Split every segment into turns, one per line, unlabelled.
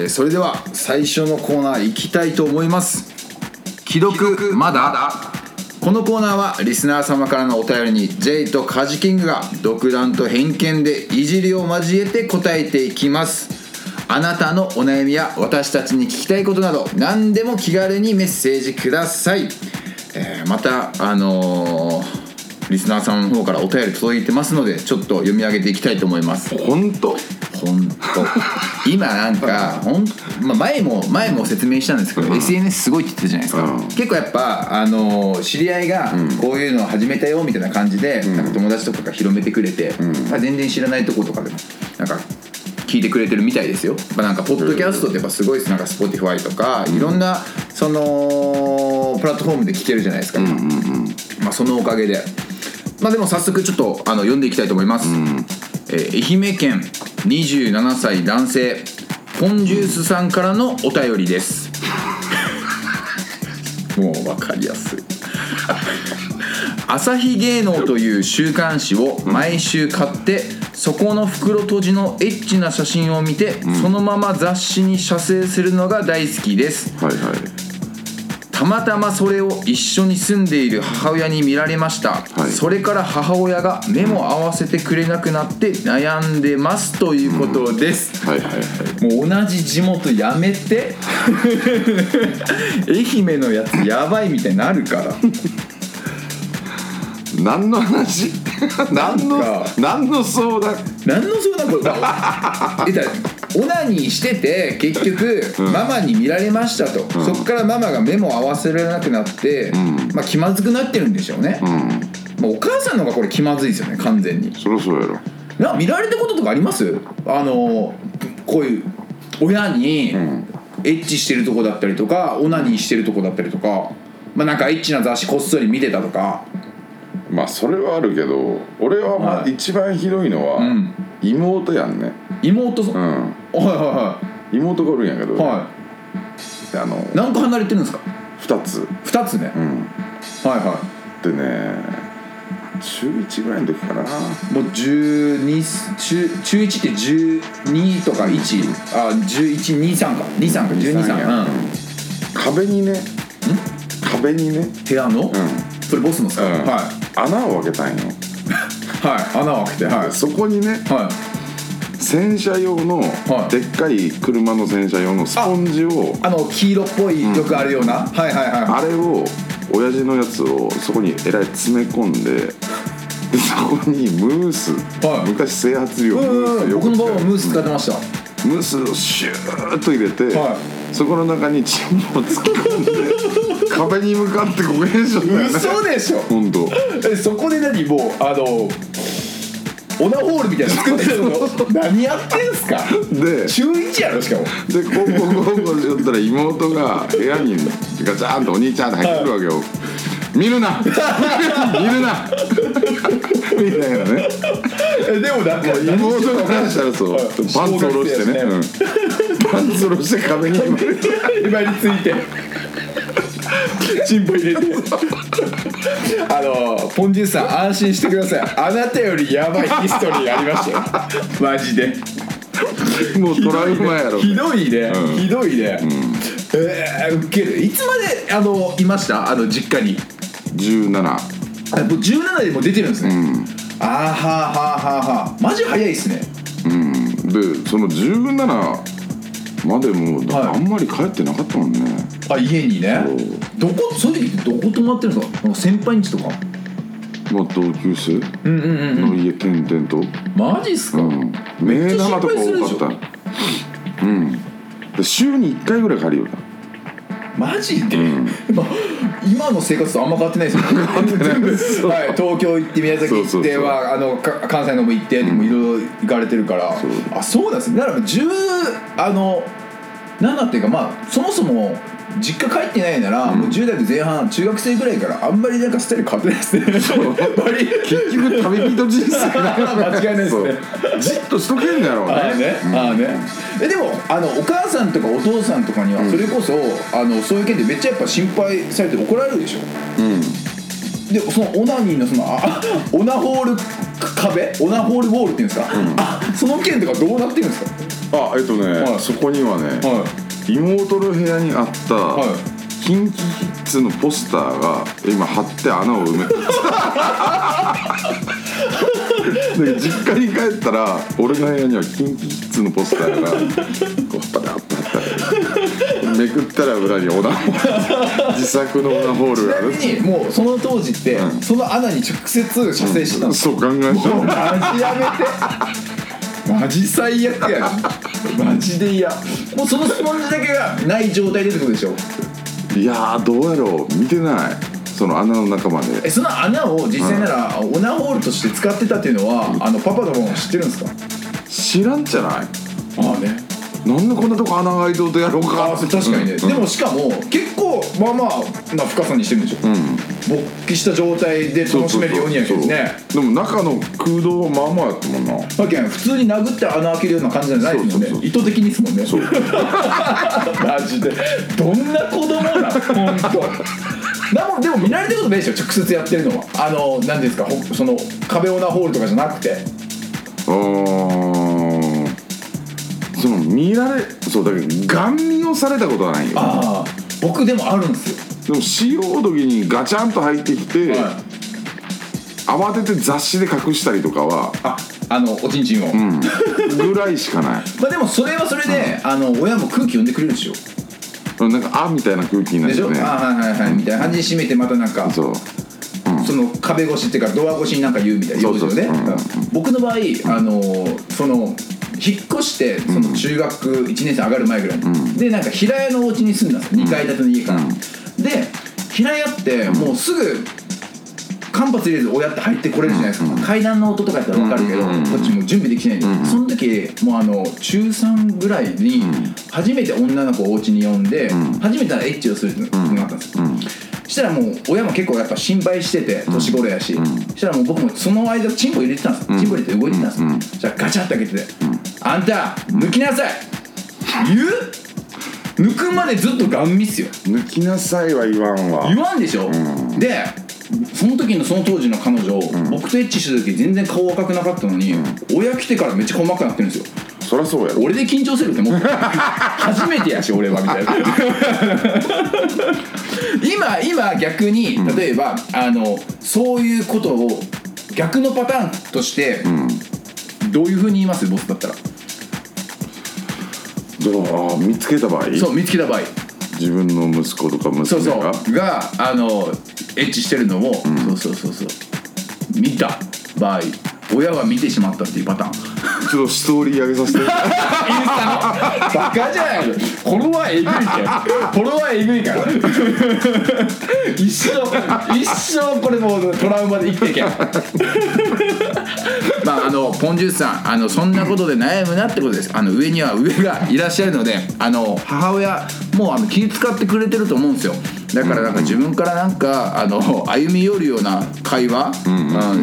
えーそれでは最初のコーナー行きたいと思います。既読まだ？このコーナーはリスナー様からのお便りに J とカジキングが独断と偏見でいじりを交えて答えていきます。あなたのお悩みや私たちに聞きたいことなど何でも気軽にメッセージください、えーまたあのーリスナーさんの方からお便り届いてますのでちょっと読み上げていきたいと思います。
本当？
本当。今なんか ほん、まあ、前も前も説明したんですけど、SNS すごいって言ってたじゃないですか、
うん。
結構やっぱあの知り合いがこういうのを始めたよみたいな感じで、なんか友達とかが広めてくれて、まあ全然知らないとことかでもなんか聞いてくれてるみたいですよ、まあ、なんかポッドキャストってやっぱすごいです。なんか Spotify とかいろんなそのプラットフォームで聞けるじゃないですか、まあ、そのおかげで。まあでも早速ちょっとあの読んでいきたいと思います、えー愛媛県27歳男性ポンジュースさんからのお便りです。もう分かりやすい。朝日芸能という週刊誌を毎週買ってそこの袋閉じのエッチな写真を見て、そのまま雑誌に写生するのが大好きです。
はいはい
たまたまそれを一緒に住んでいる母親に見られました、
はい。
それから母親が目も合わせてくれなくなって悩んでますということです、
はいはいはい。
もう同じ地元やめて愛媛のやつやばいみたいになるから。
何の話？何 の
なんか。
何の相談？
何の相談これ オナニーしてて結局、ママに見られましたと、そこからママが目も合わせられなくなって、まあ気まずくなってるんでしょうね、
うん。
まあ、お母さんの方がこれ気まずいですよね完全に。
そりゃそうやろ。
な見られたこととかあります？あのこういう親に
ん。
エッチしてるとこだったりとかオナニーしてるとこだったりとかまあなんかエッチな雑誌こっそり見てたとか
まあそれはあるけど俺はま
はい。
あ一番ひどいのは
うん。
妹やんね。
妹さん、はい
うん
は
妹がおるんやけど
いはい。は
あの
い何個離れてるんですか
？2つ。
2つね、
うん。
はいは
でね中1ぐらいの時かな。い
もう12中中1って12とか1あ1123か。23か。1223
や。
うん。
壁にね。壁にね。
部屋の、
うん。
それボスのっすか、
うん。
はい
穴を開けたんよ。
はい穴を開けてはい。
そこにね
はい。
洗車用の
はい。
でっかい車の洗車用のスポンジを
あの黄色っぽいよくあるような、はいはいは
あれを親父のやつをそこにえらい詰め込んででそこにムース、
はい。
昔整髪料
いうんうんうん。僕の場合はムース使
使
ってました
ムースをシューッと入れて、
は
そこの中にチンを突き込んで 壁に向かってこげんしょったよね
嘘でしょ。
本当。
えそこで何？もうあのオナホールみたいなの作ってるの何やってんすか？
で
中1やろしかも。
でこうこうこうこうしよったら妹が部屋にガチャンとお兄ちゃんって入ってくるわけよ、見るな。見るな。みたいなね。
えでもなんか
妹が返したらそう
はい
パンツ下ろしてね、うん。パンツ下ろして壁に
今。について。チンポ入れて。あのポンジュさん安心してください。あなたよりやばいヒストリーありましたよ。マジで。
もうトラウマやろ。
ひどいね、
うん。
ひどいね、えー、ウケる。いつまであのいました？あの実家に
17
あもう17でも出てるんですね、
うん。
あーはあはあはあはあマジ早いっすね。
うん。でその17までも
はい。
あんまり帰ってなかったもんね、
あ家にね。どこその時ってどこ泊まってるんですかなんか先輩ん家とか？
まあ同級生？
うんうんうんうん。
の家転々と？
マジっすか、
うん。名玉とか多かった。うん。で週に1回ぐらい借りよう
マジで、
ん。
まあ今の生活とあんま変わってないですよね。はい、東京行って宮崎行ってはあのか関西の方行ってでもいろいろ行かれてるから、
そう。
あそうなんですね。だから10あの7っていうかまあそもそも実家帰ってないなら、もう10代の前半中学生ぐらいからあんまりなんかスタイル変わってないですね。やっぱり
結局旅人人生
間違いないですね。
じっとしとけんだろうね。
ああね、ああね。えでもあのお母さんとかお父さんとかにはそれこそ、あのそういう件でめっちゃやっぱ心配されて怒られるでしょ？
うん。
でそのオナニーのそのあオナホール壁？オナホールウォールっていうんですか、あその件とかどうなってるんですか？
あえっとね、
はい。
そこにはね、
は
妹の部屋にあった、
はい。
キンキヒッツのポスターが今貼って穴を埋めて で実家に帰ったら俺の部屋にはキンキヒッツのポスターがこうパタッと貼ってある。めくったら裏にオナホール自作のオナホールがある。
ちなみにもうその当時って、その穴に直接射精してたんです
そうガンガンし
もう
た
マジやめて。マジ最悪やマジで嫌。もうそのスポンジだけがない状態でってことでしょ？
いやーどうやろう。見てない。その穴の中まで。
えその穴を実際ならオナホールとして使ってたっていうのは、あのパパとかも知ってるんですか？
知らんじゃない？
ああね。
なんでこんなとこ穴が開いとうとやろうか
あ確かにね、
うん。
でもしかも結構まあまあな深さにしてるんでしょ、
うん
勃起した状態で楽しめるようにやけどね。
でも中の空洞はまあまあやったもんな
だけど普通に殴って穴開けるような感じじゃないですもんね。意図的にですもんね。
そう。
マジで。どんな子供だ本当なもでも見られたことないでしょ直接やってるのは。あの何ですかほその壁オナホールとかじゃなくて。
うー。んその見られそうだけどガン見をされたことはないよ
ああ僕でもあるんですよ
でも使用時にガチャンと入ってきて、
はい。
慌てて雑誌で隠したりとかは
ああのおちんちんを、
うん。ぐらいしかない。
まあでもそれはそれで、あの親も空気読んでくれるでしょ。
なんかあみたいな空気になっ
でしてょ、
ね
あはいはいはい。みたいな感じに閉めてまたなんか
そう。
その壁越しっていうかドア越しになんか言うみたいな
そうそう。そう
言ことね
うん。
うん。僕の場合あのその引っ越してその中学1年生上がる前ぐらい。に、でなんか平屋のお家に住んだんですよ。2階建ての家から、で平屋ってもうすぐ間髪入れず親って入ってこれるじゃないですか、階段の音とかやったら分かるけど、
うん
こっちもう準備できてない。んで、その時もうあの中3ぐらいに初めて女の子をお家に呼んで、初めてエッチをするっていうのがあったんですよ、したらもう親も結構やっぱ心配してて年頃やし、したらもう僕もその間チンポ入れてたんですよ、チンポ入れて動いてたんですよ、そしたらガチャッて開けてて「あんた抜きなさい!」言う？でずっとガン見っすよ。
抜きなさいは言わんわ。
言わんでしょ、でその時のその当時の彼女、僕とエッチした時全然顔赤くなかったのに、親来てからめっちゃ細かくなってるんですよ。
そりゃそうやろ。
俺で緊張するって思って 初めてやし俺はみたいな。今今逆に例えば、あのそういうことを逆のパターンとして、どういうふうに言います？ボスだったら
どう見つけた場合？
そう見つけた場合。
自分の息子とか娘
そうそう。
が
があのエッチしてるのを、そうそうそうそう。見た場合。親は見てしまったっていうパターン。
ちょっとストーリー上げさせて。
スタのバカじゃないの。フォロワーえぐいからフォロワーえぐいから。一生一生これもうトラウマで生きていけ。ん まああのポンジュースさんあのそんなことで悩むなってことです。あの上には上がいらっしゃるのであの母親もうあの気遣ってくれてると思うんですよ。だからなんか自分からなんかあの歩み寄るような会話、う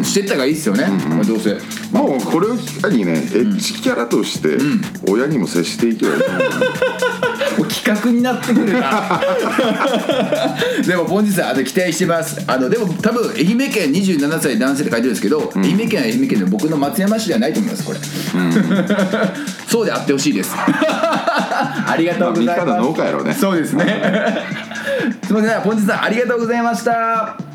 んしてった方がいいですよね、まあどうせ。
もうこれを機会にね、エッチキャラとして親にも接していけばいいと思う、
もう企画になってくるな。でも本日はあの期待してます。あのでも多分愛媛県27歳男性って書いてるんですけど、愛媛県は愛媛県で僕の松山市ではないと思いますこれ、そうであってほしいです。ありがとうございます、
まあみんなの農家やろうね。
そうですね。すみません。本日はありがとうございました